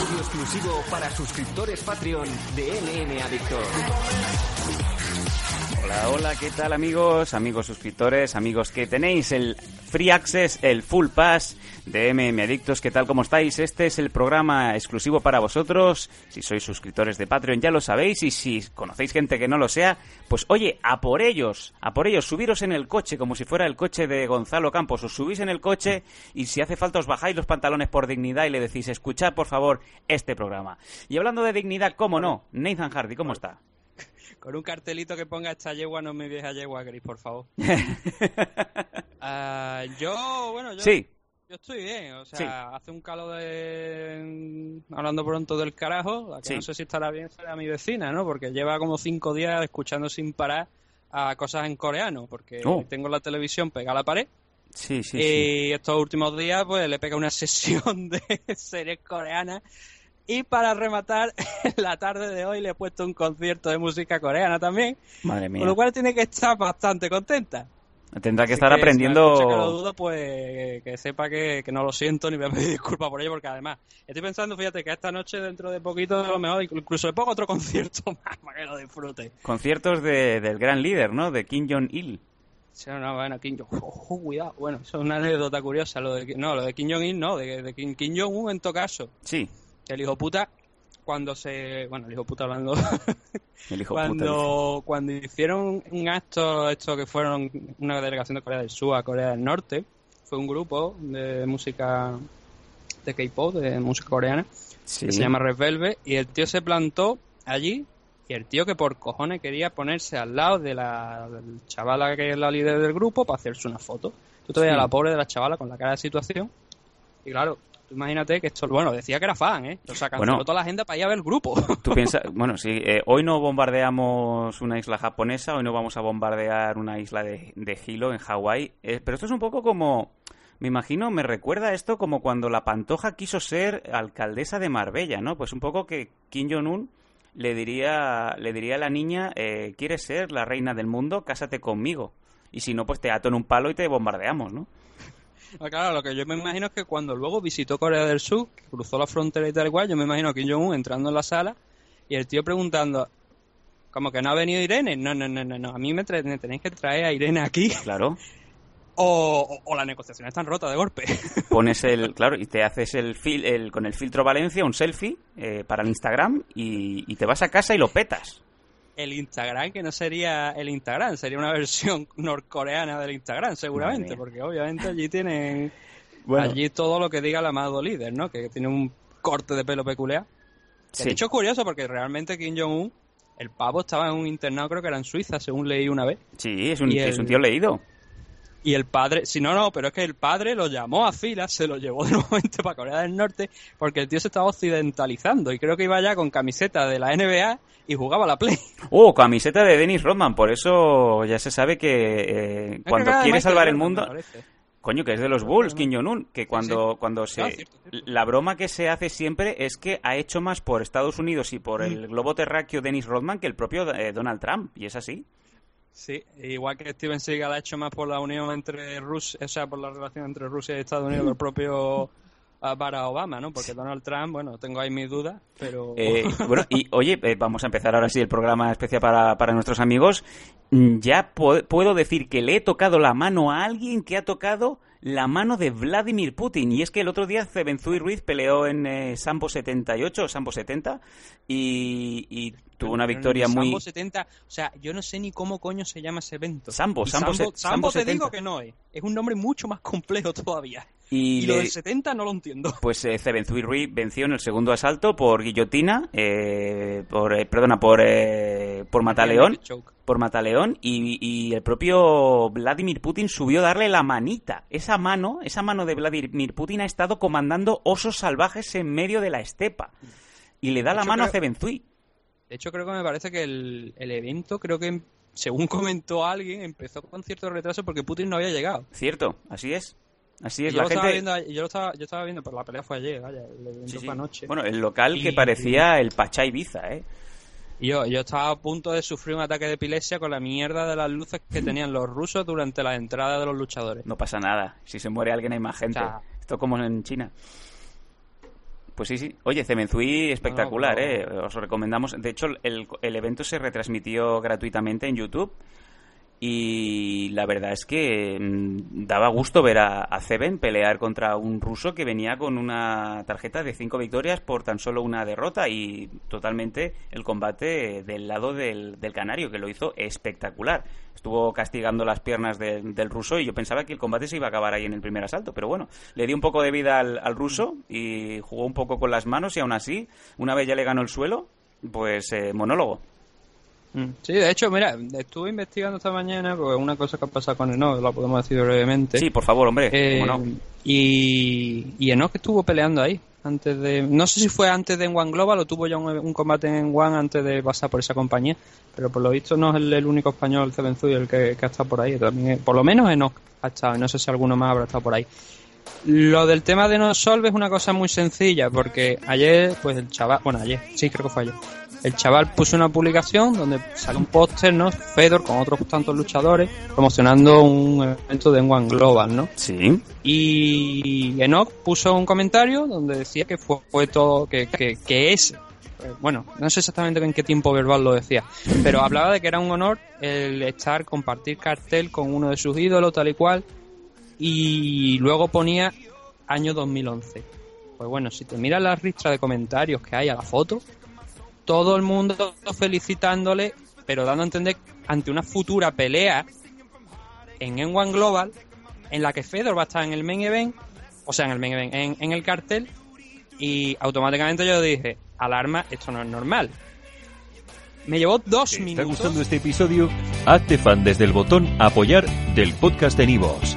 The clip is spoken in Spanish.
Audio exclusivo para suscriptores Patreon de MM Adictos. Hola, ¿qué tal amigos? Amigos suscriptores, amigos que tenéis el Free Access, el Full Pass de MM Adictos. ¿Qué tal? ¿Cómo estáis? Este es el programa exclusivo para vosotros. Si sois suscriptores de Patreon ya lo sabéis y si conocéis gente que no lo sea, pues oye, a por ellos, a por ellos, subiros en el coche como si fuera el coche de Gonzalo Campos. Os subís en el coche y si hace falta os bajáis los pantalones por dignidad y le decís, escuchad por favor este programa. Y hablando de dignidad, ¿cómo no? Nathan Hardy, ¿cómo está? Con un cartelito que ponga esta yegua no mi vieja yegua gris, por favor. Ah, yo, bueno, yo, Sí, yo estoy bien. O sea, Sí. hace un calor de... Hablando pronto del carajo, la que Sí. no sé si estará bien será mi vecina, ¿no? Porque lleva como cinco días escuchando sin parar a cosas en coreano, porque Oh. tengo la televisión pegada a la pared sí, sí. y estos últimos días pues le pega una sesión de series coreanas y para rematar la tarde de hoy le he puesto un concierto de música coreana también Madre mía. con lo cual tiene que estar bastante contenta Tendrá que Así estar Si me escucha que lo aprendiendo... dudo, pues que sepa que, que no lo siento ni me voy a pedir disculpas por ello, porque además estoy pensando, fíjate, que esta noche, dentro de poquito, a lo mejor incluso le pongo otro concierto más para que lo disfrute. Conciertos de- del gran líder, ¿no? De Kim Jong-il. Sí, no, bueno, Kim Jong ojo, cuidado. Bueno, eso es una anécdota curiosa. Lo de, no, lo de Kim Jong-il no, de, de Kim, Kim Jong-un en todo caso. Sí, El hijo puta, cuando se. Bueno, el hijo puta hablando. el hijo puta. dice. cuando, cuando hicieron un acto, esto que fueron una delegación de Corea del Sur a Corea del Norte, fue un grupo de música de K-pop, de música coreana, Sí. que se llama Red Velvet, y el tío se plantó allí, y el tío que por cojones quería ponerse al lado de la del chavala que es la líder del grupo para hacerse una foto. Tú te veías a la pobre de la chavala con la cara de situación, y claro, imagínate que esto, bueno, decía que era fan, ¿eh? O sea, canceló Bueno. toda la agenda para ir a ver el grupo. Tú piensas, bueno, sí, eh, hoy no bombardeamos una isla japonesa, hoy no vamos a bombardear una isla de, de Hilo en Hawái, eh, pero esto es un poco como, me imagino, me recuerda esto como cuando la Pantoja quiso ser alcaldesa de Marbella, ¿no? Pues un poco que Kim Jong-un le diría, le diría a la niña, eh, ¿quieres ser la reina del mundo? Cásate conmigo. Y si no, pues te ato en un palo y te bombardeamos, ¿no? Ah, Claro, lo que yo me imagino es que cuando luego visitó Corea del Sur, cruzó la frontera y tal cual, yo me imagino a Kim Jong-un entrando en la sala y el tío preguntando, como que no ha venido Irene, no, no, no, no, no, a mí me, tenéis que traer a Irene aquí Claro. o, o, o las negociaciones están rotas de golpe. pones el claro y te haces el, fil, el con el filtro Valencia un selfie eh, para el Instagram y, y te vas a casa y lo petas el Instagram, que no sería el Instagram, sería una versión norcoreana del Instagram, seguramente, porque obviamente allí tienen Bueno. allí todo lo que diga el amado líder, ¿no? Que tiene un corte de pelo peculiar. Sí. De hecho es curioso porque realmente Kim Jong-un, el pavo estaba en un internado, creo que era en Suiza, según leí una vez. sí es un, es el- un tío leído Y el padre, si no, no, pero es que el padre lo llamó a fila, se lo llevó de nuevamente para Corea del Norte, porque el tío se estaba occidentalizando y creo que iba ya con camiseta de la NBA y jugaba a la Play. oh camiseta de Dennis Rodman por eso ya se sabe que eh, cuando que quiere salvar el mundo coño que es de los Bulls Kim Jong Un que cuando cuando se cierto, cierto. la broma que se hace siempre es que ha hecho más por Estados Unidos y por Mm. el globo terráqueo Dennis Rodman que el propio eh, Donald Trump y es así Sí, igual que Steven Seagal ha hecho más por la unión entre Rusia, o sea, por la relación entre Rusia y Estados Unidos el propio Barack Obama, ¿no? Porque Donald Trump, bueno, tengo ahí mis dudas, pero... Eh, bueno, y oye, eh, vamos a empezar ahora sí el programa especial para, para nuestros amigos. Mm, Ya puedo decir que le he tocado la mano a alguien que ha tocado la mano de Vladimir Putin. Y es que el otro día Zebenzui Ruiz peleó en eh, Sambo 78 o Sambo 70 y, y tuvo una victoria muy... Sambo 70, o sea, yo no sé ni cómo coño se llama ese evento. Sambo, Sambo Sambo, Sambo te 70. digo que no es. Es un nombre mucho más complejo todavía. Y, Y, lo le- del 70 no lo entiendo. Pues eh, Zebenzui Ruiz venció en el segundo asalto por guillotina, eh, por, eh, perdona, por, eh, por mataleón. Por Mataleón y, y el propio Vladimir Putin subió a darle la manita. Esa mano, esa mano de Vladimir Putin ha estado comandando osos salvajes en medio de la estepa. Y le da De la hecho, mano a Zebenzui. De hecho, creo que me parece que el, el evento, creo que, según comentó alguien, empezó con cierto retraso porque Putin no había llegado. Cierto, así es. Así es, yo, la lo estaba gente... viendo, yo, lo estaba, yo estaba viendo, pero la pelea fue ayer, vaya, el Sí, sí. fue anoche. Bueno, el local que parecía el Pachá Ibiza, ¿eh? Yo, yo estaba a punto de sufrir un ataque de epilepsia con la mierda de las luces que tenían los rusos durante la entrada de los luchadores. No pasa nada. Si se muere alguien hay más gente. O sea- Esto como en China. Pues sí, sí. Oye, Cemenzuí espectacular, No, ¿eh? Os recomendamos. De hecho, el, el evento se retransmitió gratuitamente en YouTube. Y la verdad es que mm, daba gusto ver a, a pelear contra un ruso que venía con una tarjeta de cinco victorias por tan solo una derrota y totalmente el combate del lado del, del canario, que lo hizo espectacular. Estuvo castigando las piernas de- del ruso y yo pensaba que el combate se iba a acabar ahí en el primer asalto, pero bueno, le dio un poco de vida al, al ruso y jugó un poco con las manos y aún así, una vez ya le ganó el suelo, pues eh, monólogo. Mm. Sí, de hecho, mira, estuve investigando esta mañana porque una cosa que ha pasado con Enoch, la podemos decir brevemente. Sí, por favor, hombre, Eh, no. y, y Enoch estuvo peleando ahí. antes de No sé si fue antes de One Global o tuvo ya un, un combate en One antes de pasar por esa compañía. Pero por lo visto no es el, el único español, Cebenzuy, el que, que ha estado por ahí. También, por lo menos Enoch ha estado. No sé si alguno más habrá estado por ahí. Lo del tema de no solve es una cosa muy sencilla, porque ayer, pues el chaval, bueno, ayer, sí, creo que fue ayer, el chaval puso una publicación donde sale un póster, ¿no? Fedor con otros tantos luchadores promocionando un evento de One Global, ¿no? Sí. Y Enoch puso un comentario donde decía que fue, fue todo, que, que, que es, eh, bueno, no sé exactamente en qué tiempo verbal lo decía, pero hablaba de que era un honor el estar, compartir cartel con uno de sus ídolos, tal y cual, y luego ponía año 2011. Pues bueno, si te miras la ristra de comentarios que hay a la foto, todo el mundo felicitándole, pero dando a entender ante una futura pelea en N1 Global, en la que Fedor va a estar en el main event, o sea, en el main event, en, en el cartel, y automáticamente yo dije, alarma, esto no es normal. Me llevó dos ¿Te está minutos. gustando este episodio? Hazte fan desde el botón Apoyar del podcast de Nivos.